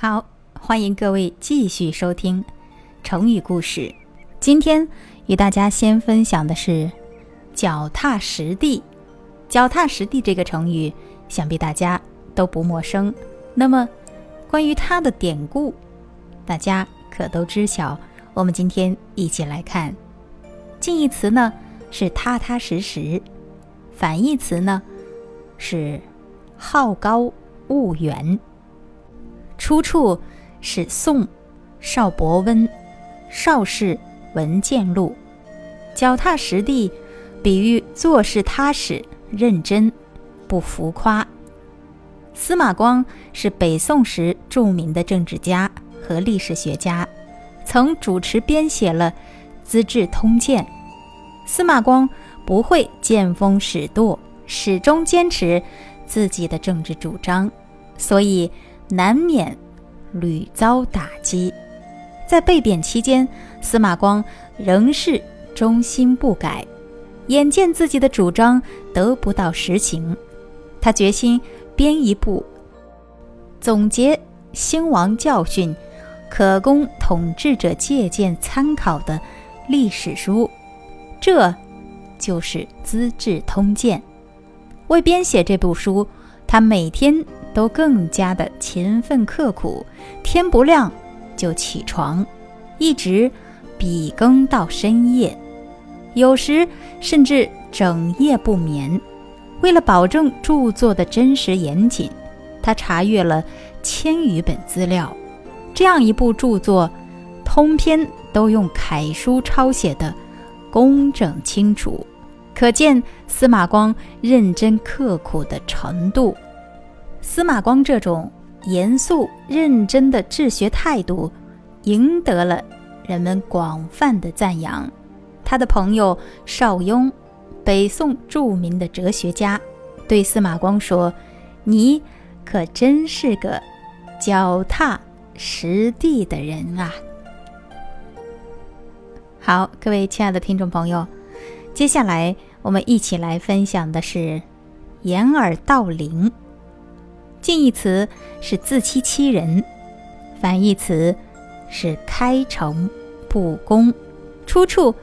好，欢迎各位继续收听成语故事。今天与大家先分享的是“脚踏实地”。脚踏实地这个成语，想必大家都不陌生。那么，关于它的典故，大家可都知晓。我们今天一起来看。近义词呢是踏踏实实，反义词呢是好高骛远。出处是宋邵伯温《邵氏文鉴录》，脚踏实地，比喻做事踏实认真，不浮夸。司马光是北宋时著名的政治家和历史学家，曾主持编写了《资治通鉴》。司马光不会见风使舵，始终坚持自己的政治主张，所以。难免屡遭打击，在被贬期间，司马光仍是忠心不改。眼见自己的主张得不到实行，他决心编一部总结兴亡教训、可供统治者借鉴参考的历史书，这就是《资治通鉴》。为编写这部书，他每天。都更加的勤奋刻苦，天不亮就起床，一直笔耕到深夜，有时甚至整夜不眠。为了保证著作的真实严谨，他查阅了千余本资料。这样一部著作，通篇都用楷书抄写的工整清楚，可见司马光认真刻苦的程度。司马光这种严肃认真的治学态度，赢得了人们广泛的赞扬。他的朋友邵雍，北宋著名的哲学家，对司马光说：“你可真是个脚踏实地的人啊！”好，各位亲爱的听众朋友，接下来我们一起来分享的是掩耳盗铃。近义词是自欺欺人，反义词是开诚布公。出处：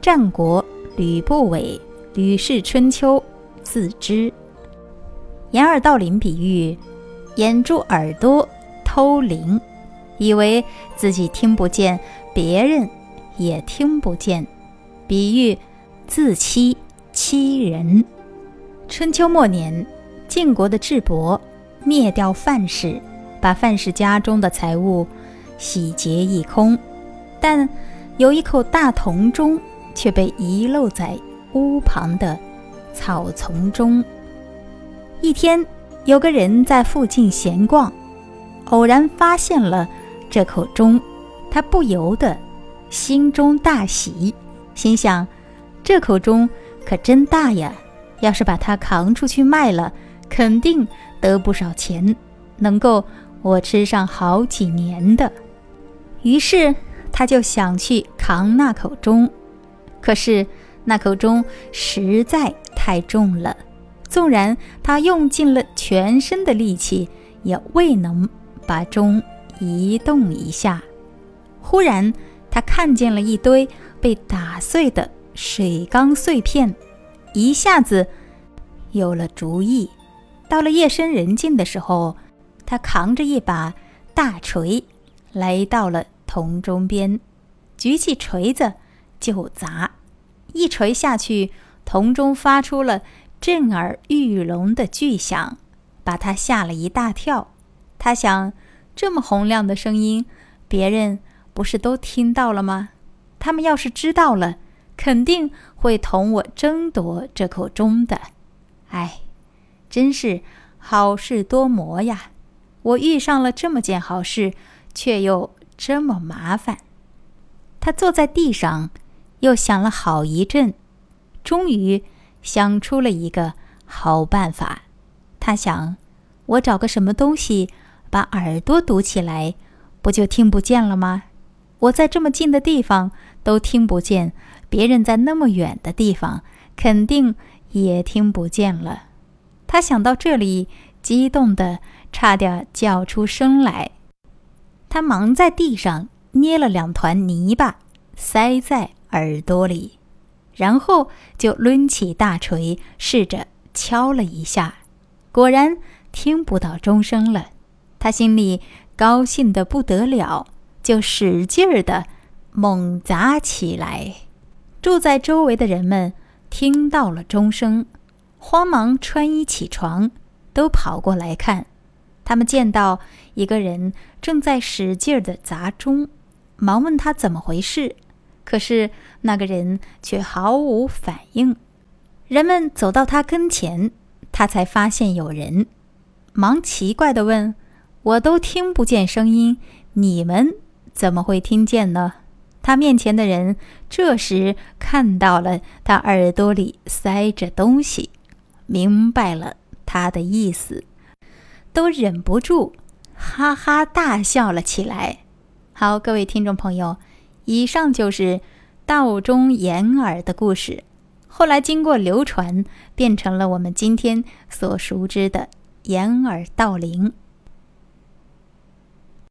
战国吕不韦《吕氏春秋·自知》。掩耳盗铃比喻掩住耳朵偷铃，以为自己听不见，别人也听不见，比喻自欺欺人。春秋末年，晋国的智伯。灭掉范氏，把范氏家中的财物洗劫一空，但有一口大铜钟却被遗漏在屋旁的草丛中。一天，有个人在附近闲逛，偶然发现了这口钟，他不由得心中大喜，心想：这口钟可真大呀！要是把它扛出去卖了，肯定。得不少钱，能够我吃上好几年的。于是他就想去扛那口钟，可是那口钟实在太重了，纵然他用尽了全身的力气，也未能把钟移动一下。忽然，他看见了一堆被打碎的水缸碎片，一下子有了主意。到了夜深人静的时候，他扛着一把大锤，来到了铜钟边，举起锤子就砸。一锤下去，铜钟发出了震耳欲聋的巨响，把他吓了一大跳。他想：这么洪亮的声音，别人不是都听到了吗？他们要是知道了，肯定会同我争夺这口钟的。哎。真是好事多磨呀！我遇上了这么件好事，却又这么麻烦。他坐在地上，又想了好一阵，终于想出了一个好办法。他想：我找个什么东西把耳朵堵起来，不就听不见了吗？我在这么近的地方都听不见，别人在那么远的地方肯定也听不见了。他想到这里，激动的差点叫出声来。他忙在地上捏了两团泥巴，塞在耳朵里，然后就抡起大锤，试着敲了一下，果然听不到钟声了。他心里高兴得不得了，就使劲儿的猛砸起来。住在周围的人们听到了钟声，慌忙穿衣起床，都跑过来看。他们见到一个人正在使劲儿的砸钟，忙问他怎么回事。可是那个人却毫无反应。人们走到他跟前，他才发现有人，忙奇怪的问：“我都听不见声音，你们怎么会听见呢？”他面前的人这时看到了他耳朵里塞着东西，明白了他的意思。都忍不住哈哈大笑了起来。好，各位听众朋友，以上就是道中掩耳的故事。后来经过流传，变成了我们今天所熟知的掩耳盗铃。